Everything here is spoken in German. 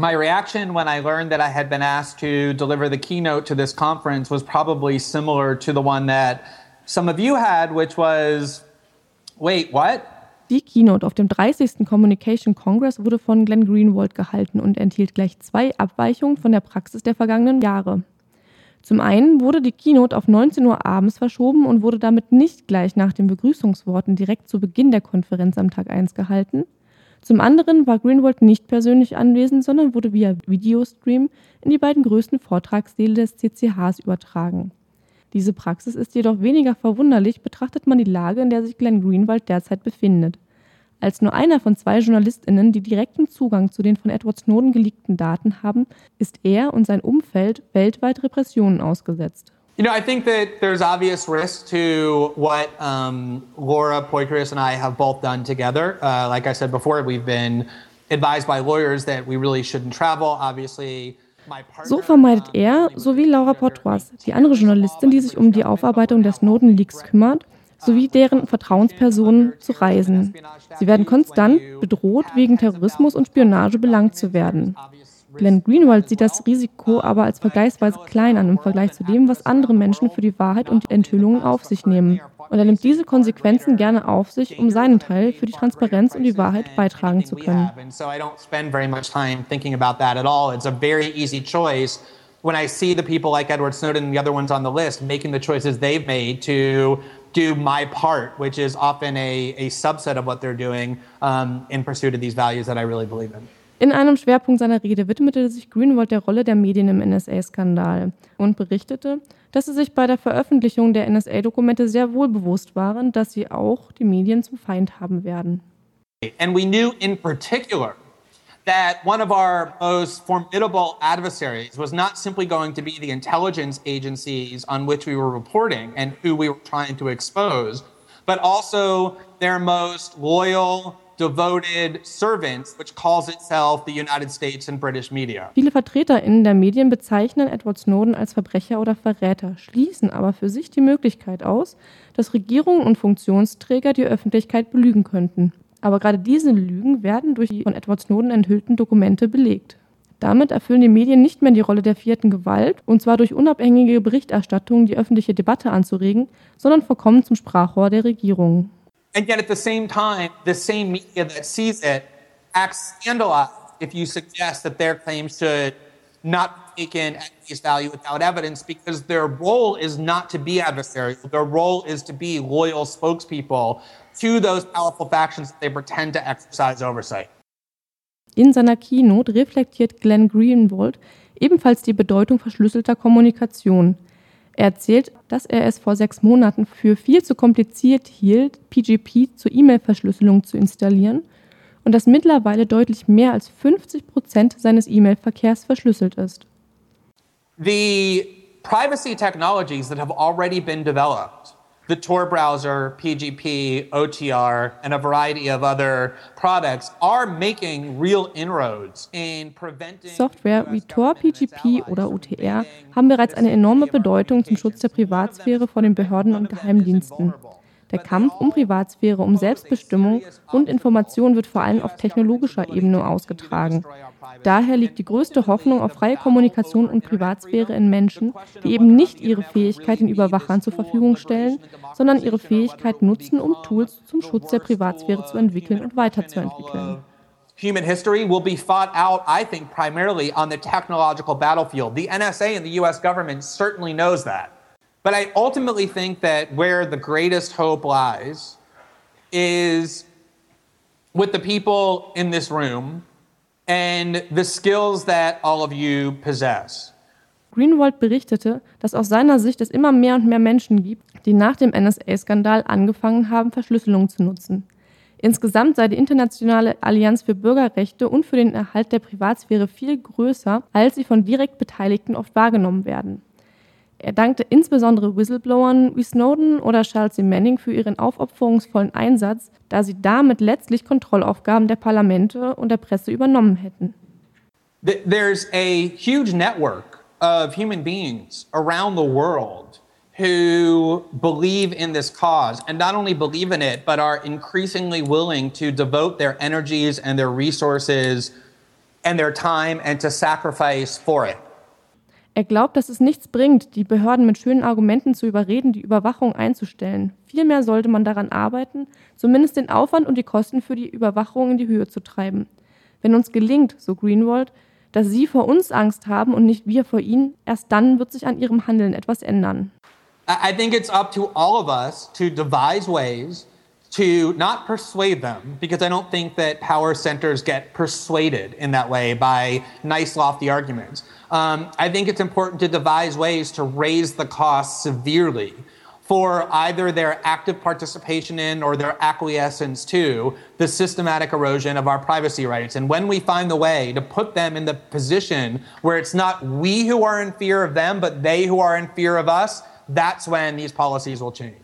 My reaction when I learned that I had been asked to deliver the keynote to this conference was probably similar to the one that some of you had, which was, wait, what? Die Keynote auf dem 30. Communication Congress wurde von Glenn Greenwald gehalten und enthielt gleich zwei Abweichungen von der Praxis der vergangenen Jahre. Zum einen wurde die Keynote auf 19 Uhr abends verschoben und wurde damit nicht gleich nach den Begrüßungsworten direkt zu Beginn der Konferenz am Tag 1 gehalten. Zum anderen war Greenwald nicht persönlich anwesend, sondern wurde via Videostream in die beiden größten Vortragssäle des CCHs übertragen. Diese Praxis ist jedoch weniger verwunderlich, betrachtet man die Lage, in der sich Glenn Greenwald derzeit befindet. Als nur einer von zwei JournalistInnen, die direkten Zugang zu den von Edward Snowden geleakten Daten haben, ist er und sein Umfeld weltweit Repressionen ausgesetzt. You know, I think that there's obvious risk to what um, Laura Poitras and I have both done together. Uh, like I said before, we've been advised by lawyers that we really shouldn't travel. Obviously, so vermeidet er, sowie Laura Poitras, die andere Journalistin, die sich um die Aufarbeitung der Snowden-Leaks kümmert, sowie deren Vertrauenspersonen zu reisen. Sie werden konstant bedroht, wegen Terrorismus und Spionage belangt zu werden. Glenn Greenwald sieht das Risiko aber als vergleichsweise klein an im Vergleich zu dem, was andere Menschen für die Wahrheit und die Enthüllungen auf sich nehmen. Und er nimmt diese Konsequenzen gerne auf sich, um seinen Teil für die Transparenz und die Wahrheit beitragen zu können. When I see the people like Edward Snowden and the other ones on the list making the choices they've made to do my part, which is often a, a subset of what they're doing um, in pursuit of these values that I really believe in. In einem Schwerpunkt seiner Rede widmete sich Greenwald der Rolle der Medien im NSA-Skandal und berichtete, dass sie sich bei der Veröffentlichung der NSA-Dokumente sehr wohl bewusst waren, dass sie auch die Medien zum Feind haben werden. And we knew in particular that one of our most formidable adversaries was not simply going to be the intelligence agencies on which we were reporting and who we were trying to expose, but also their most loyal devoted servants, which calls itself the United States and British media. Viele VertreterInnen der Medien bezeichnen Edward Snowden als Verbrecher oder Verräter, schließen aber für sich die Möglichkeit aus, dass Regierungen und Funktionsträger die Öffentlichkeit belügen könnten. Aber gerade diese Lügen werden durch die von Edward Snowden enthüllten Dokumente belegt. Damit erfüllen die Medien nicht mehr die Rolle der vierten Gewalt, und zwar durch unabhängige Berichterstattung die öffentliche Debatte anzuregen, sondern verkommen zum Sprachrohr der Regierungen. And yet, at the same time, the same media that sees it acts scandalized if you suggest that their claims should not be taken at face value without evidence because their role is not to be adversarial. Their role is to be loyal spokespeople to those powerful factions that they pretend to exercise oversight. In seiner Keynote reflektiert Glenn Greenwald ebenfalls die Bedeutung verschlüsselter Kommunikation – Er erzählt, dass er es vor sechs Monaten für viel zu kompliziert hielt, PGP zur E-Mail-Verschlüsselung zu installieren und dass mittlerweile deutlich mehr als 50 Prozent seines E-Mail-Verkehrs verschlüsselt ist. The privacy technologies that have already been developed the Tor browser, PGP, OTR, and a variety of other products are making real inroads in preventing Software wie Tor, PGP oder OTR haben bereits eine enorme Bedeutung zum Schutz der Privatsphäre vor den Behörden und Geheimdiensten. Der Kampf um Privatsphäre, um Selbstbestimmung und Information wird vor allem auf technologischer Ebene ausgetragen. Daher liegt die größte Hoffnung auf freie Kommunikation und Privatsphäre in Menschen, die eben nicht ihre Fähigkeit den Überwachern zur Verfügung stellen, sondern ihre Fähigkeit nutzen, um Tools zum Schutz der Privatsphäre zu entwickeln und weiterzuentwickeln. Human history will be fought out, I think, primarily on the technological battlefield. The NSA and the US government certainly knows that. But I ultimately think that where the greatest hope lies is with the people in this room and the skills that all of you possess. Greenwald berichtete, dass aus seiner Sicht es immer mehr und mehr Menschen gibt, die nach dem NSA-Skandal angefangen haben, Verschlüsselung zu nutzen. Insgesamt sei die internationale Allianz für Bürgerrechte und für den Erhalt der Privatsphäre viel größer, als sie von direkt Beteiligten oft wahrgenommen werden. Er dankte insbesondere Whistleblowern wie Snowden oder Chelsea Manning für ihren aufopferungsvollen Einsatz, da sie damit letztlich Kontrollaufgaben der Parlamente und der Presse übernommen hätten. There's a huge network of human beings around the world who believe in this cause and not only believe in it but are increasingly willing to devote their energies and their resources and their time and to sacrifice for it. Er glaubt, dass es nichts bringt, die Behörden mit schönen Argumenten zu überreden, die Überwachung einzustellen. Vielmehr sollte man daran arbeiten, zumindest den Aufwand und die Kosten für die Überwachung in die Höhe zu treiben. Wenn uns gelingt, so Greenwald, dass Sie vor uns Angst haben und nicht wir vor Ihnen, erst dann wird sich an Ihrem Handeln etwas ändern. I think it's up to all of us to devise ways to not persuade them, because I don't think that power centers get persuaded in that way by nice, lofty arguments. Um, I think it's important to devise ways to raise the costs severely for either their active participation in or their acquiescence to the systematic erosion of our privacy rights. And when we find the way to put them in the position where it's not we who are in fear of them, but they who are in fear of us, that's when these policies will change.